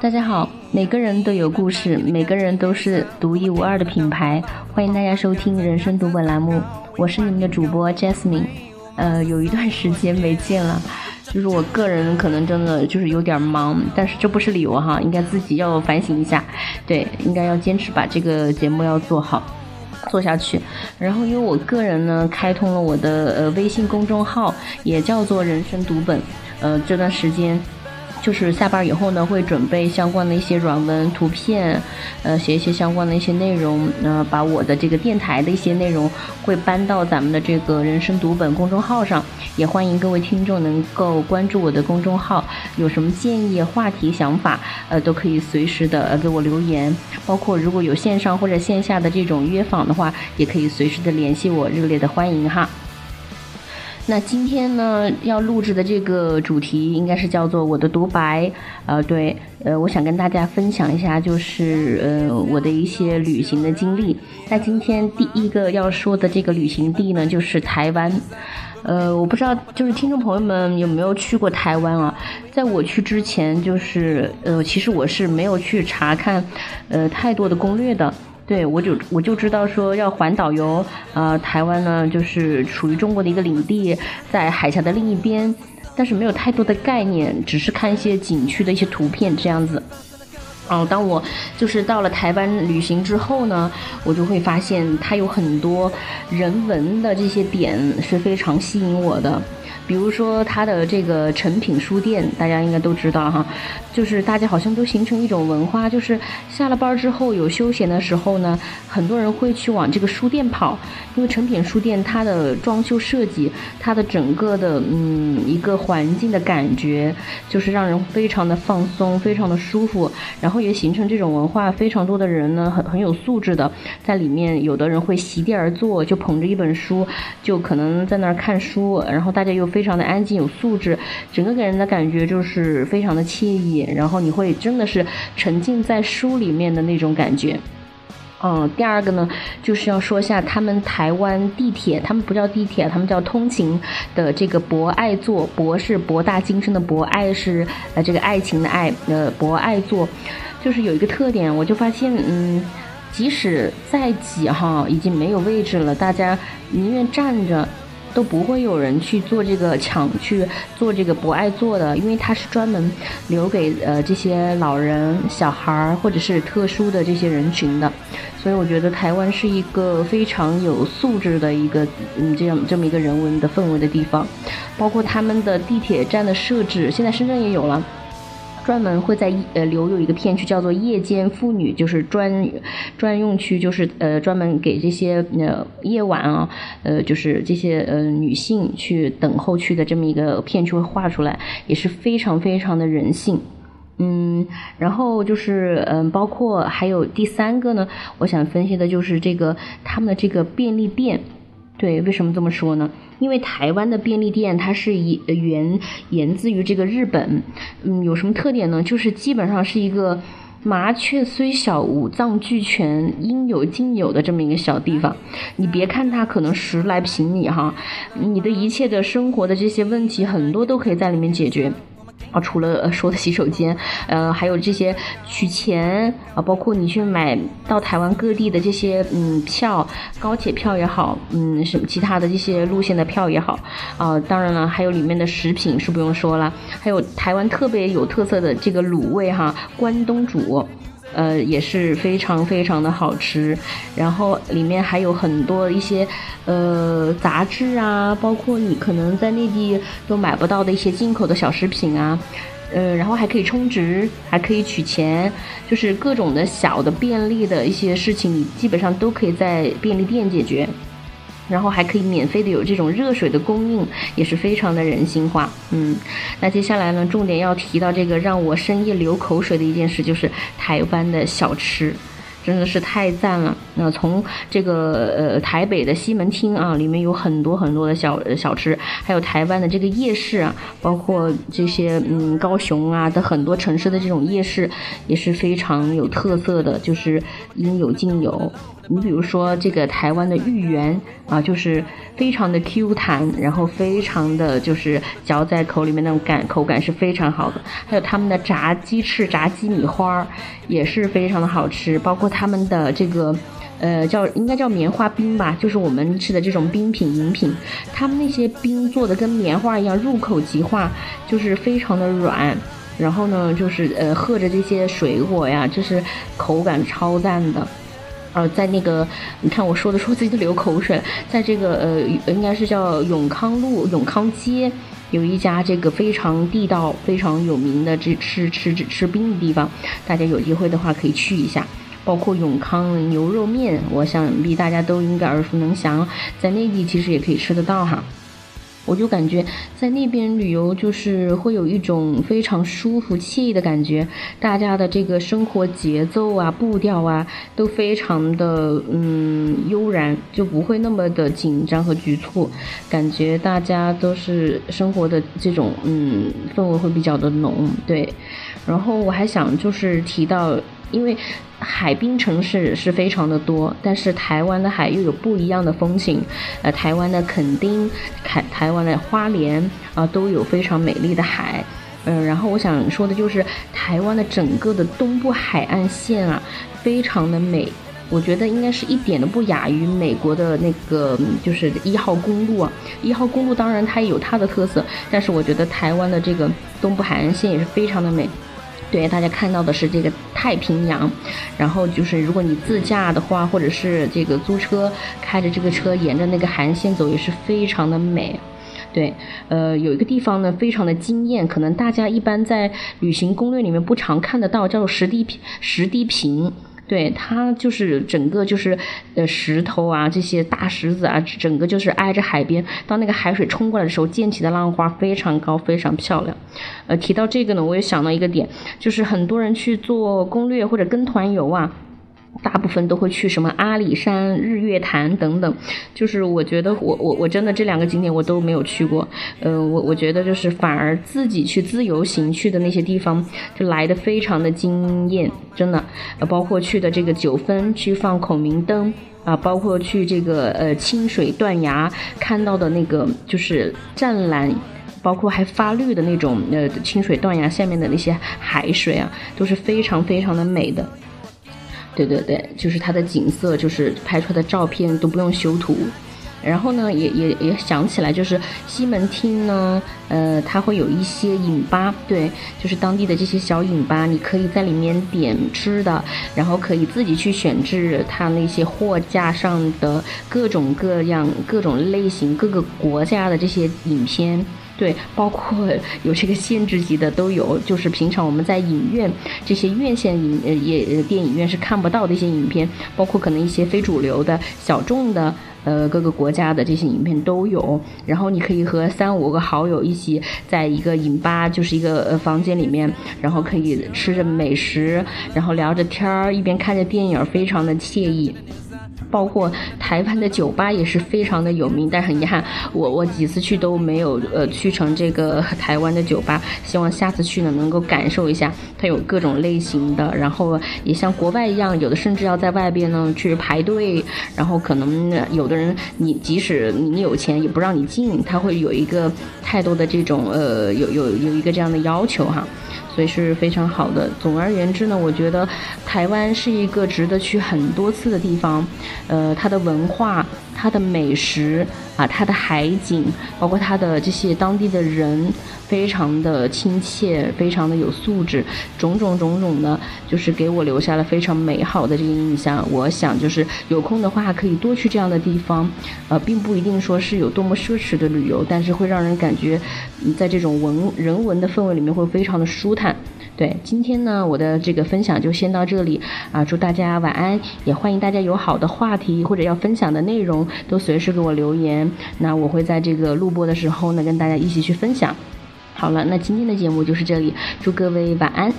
大家好，每个人都有故事，每个人都是独一无二的品牌。欢迎大家收听人生读本栏目，我是你们的主播 Jasmine。呃，有一段时间没见了，就是我个人可能真的就是有点忙，但是这不是理由哈，应该自己要反省一下。对，应该要坚持把这个节目要做好，做下去。然后因为我个人呢，开通了我的呃微信公众号，也叫做人生读本。呃，这段时间。就是下班以后呢，会准备相关的一些软文、图片，呃，写一些相关的一些内容，呃，把我的这个电台的一些内容会搬到咱们的这个人生读本公众号上，也欢迎各位听众能够关注我的公众号，有什么建议、话题、想法，呃，都可以随时的给我留言，包括如果有线上或者线下的这种约访的话，也可以随时的联系我，热烈的欢迎哈。那今天呢，要录制的这个主题应该是叫做我的独白，呃，对，呃，我想跟大家分享一下，就是呃我的一些旅行的经历。那今天第一个要说的这个旅行地呢，就是台湾。呃，我不知道，就是听众朋友们有没有去过台湾啊？在我去之前，就是呃，其实我是没有去查看，呃，太多的攻略的。对，我就我就知道说要环岛游，呃，台湾呢就是属于中国的一个领地，在海峡的另一边，但是没有太多的概念，只是看一些景区的一些图片这样子。哦，当我就是到了台湾旅行之后呢，我就会发现它有很多人文的这些点是非常吸引我的。比如说它的这个诚品书店，大家应该都知道哈，就是大家好像都形成一种文化，就是下了班之后有休闲的时候呢，很多人会去往这个书店跑，因为诚品书店它的装修设计，它的整个的嗯一个环境的感觉，就是让人非常的放松，非常的舒服，然后也形成这种文化，非常多的人呢很很有素质的在里面，有的人会席地而坐，就捧着一本书，就可能在那儿看书，然后大家又。非非常的安静有素质，整个给人的感觉就是非常的惬意，然后你会真的是沉浸在书里面的那种感觉。嗯，第二个呢，就是要说一下他们台湾地铁，他们不叫地铁，他们叫通勤的这个博爱座，博是博大精深的博，爱是呃这个爱情的爱，呃博爱座，就是有一个特点，我就发现，嗯，即使再挤哈，已经没有位置了，大家宁愿站着。都不会有人去做这个抢去做这个不爱做的，因为它是专门留给呃这些老人、小孩儿或者是特殊的这些人群的。所以我觉得台湾是一个非常有素质的一个嗯这样这么一个人文的氛围的地方，包括他们的地铁站的设置，现在深圳也有了。专门会在呃留有一个片区叫做夜间妇女，就是专专用区，就是呃专门给这些呃夜晚啊，呃就是这些呃女性去等候区的这么一个片区会画出来，也是非常非常的人性，嗯，然后就是嗯包括还有第三个呢，我想分析的就是这个他们的这个便利店。对，为什么这么说呢？因为台湾的便利店它是以源源自于这个日本，嗯，有什么特点呢？就是基本上是一个麻雀虽小，五脏俱全，应有尽有的这么一个小地方。你别看它可能十来平米哈，你的一切的生活的这些问题很多都可以在里面解决。啊，除了说的洗手间，呃，还有这些取钱啊，包括你去买到台湾各地的这些嗯票，高铁票也好，嗯，什么其他的这些路线的票也好，啊，当然了，还有里面的食品是不用说了，还有台湾特别有特色的这个卤味哈，关东煮。呃，也是非常非常的好吃，然后里面还有很多一些呃杂志啊，包括你可能在内地都买不到的一些进口的小食品啊，呃，然后还可以充值，还可以取钱，就是各种的小的便利的一些事情，你基本上都可以在便利店解决。然后还可以免费的有这种热水的供应，也是非常的人性化。嗯，那接下来呢，重点要提到这个让我深夜流口水的一件事，就是台湾的小吃，真的是太赞了。那从这个呃台北的西门町啊，里面有很多很多的小小吃，还有台湾的这个夜市啊，包括这些嗯高雄啊的很多城市的这种夜市，也是非常有特色的，就是应有尽有。你比如说这个台湾的芋圆啊，就是非常的 Q 弹，然后非常的就是嚼在口里面那种感口感是非常好的。还有他们的炸鸡翅、炸鸡米花也是非常的好吃，包括他们的这个呃叫应该叫棉花冰吧，就是我们吃的这种冰品饮品，他们那些冰做的跟棉花一样，入口即化，就是非常的软。然后呢，就是呃喝着这些水果呀，就是口感超赞的。呃，在那个，你看我说的时候自己都流口水，在这个呃，应该是叫永康路永康街，有一家这个非常地道、非常有名的这吃吃吃吃冰的地方，大家有机会的话可以去一下。包括永康牛肉面，我想必大家都应该耳熟能详，在内地其实也可以吃得到哈。我就感觉在那边旅游就是会有一种非常舒服惬意的感觉，大家的这个生活节奏啊、步调啊都非常的嗯悠然，就不会那么的紧张和局促，感觉大家都是生活的这种嗯氛围会比较的浓，对。然后我还想就是提到。因为海滨城市是非常的多，但是台湾的海又有不一样的风情。呃，台湾的垦丁、台台湾的花莲啊，都有非常美丽的海。嗯，然后我想说的就是台湾的整个的东部海岸线啊，非常的美。我觉得应该是一点都不亚于美国的那个，就是一号公路啊。一号公路当然它也有它的特色，但是我觉得台湾的这个东部海岸线也是非常的美。对，大家看到的是这个太平洋，然后就是如果你自驾的话，或者是这个租车开着这个车沿着那个海岸线走，也是非常的美。对，呃，有一个地方呢，非常的惊艳，可能大家一般在旅行攻略里面不常看得到，叫做石地石地坪。对它就是整个就是呃石头啊这些大石子啊，整个就是挨着海边。当那个海水冲过来的时候，溅起的浪花非常高，非常漂亮。呃，提到这个呢，我也想到一个点，就是很多人去做攻略或者跟团游啊。大部分都会去什么阿里山、日月潭等等，就是我觉得我我我真的这两个景点我都没有去过，呃，我我觉得就是反而自己去自由行去的那些地方就来的非常的惊艳，真的，呃，包括去的这个九分去放孔明灯啊，包括去这个呃清水断崖看到的那个就是湛蓝，包括还发绿的那种呃清水断崖下面的那些海水啊，都是非常非常的美的。对对对，就是它的景色，就是拍出来的照片都不用修图。然后呢，也也也想起来，就是西门町呢，呃，它会有一些饮吧，对，就是当地的这些小饮吧，你可以在里面点吃的，然后可以自己去选制它那些货架上的各种各样、各种类型、各个国家的这些影片。对，包括有这个限制级的都有，就是平常我们在影院这些院线影呃也电影院是看不到的一些影片，包括可能一些非主流的小众的呃各个国家的这些影片都有。然后你可以和三五个好友一起在一个影吧，就是一个呃房间里面，然后可以吃着美食，然后聊着天儿，一边看着电影，非常的惬意。包括台湾的酒吧也是非常的有名，但很遗憾，我我几次去都没有呃去成这个台湾的酒吧。希望下次去呢能够感受一下，它有各种类型的，然后也像国外一样，有的甚至要在外边呢去排队，然后可能有的人你即使你有钱也不让你进，他会有一个太多的这种呃有有有一个这样的要求哈。所以是非常好的。总而言之呢，我觉得台湾是一个值得去很多次的地方。呃，它的文化、它的美食啊、它的海景，包括它的这些当地的人。非常的亲切，非常的有素质，种种种种的，就是给我留下了非常美好的这个印象。我想，就是有空的话可以多去这样的地方，呃，并不一定说是有多么奢侈的旅游，但是会让人感觉，在这种文人文的氛围里面会非常的舒坦。对，今天呢，我的这个分享就先到这里啊，祝大家晚安，也欢迎大家有好的话题或者要分享的内容，都随时给我留言，那我会在这个录播的时候呢，跟大家一起去分享。好了，那今天的节目就是这里，祝各位晚安。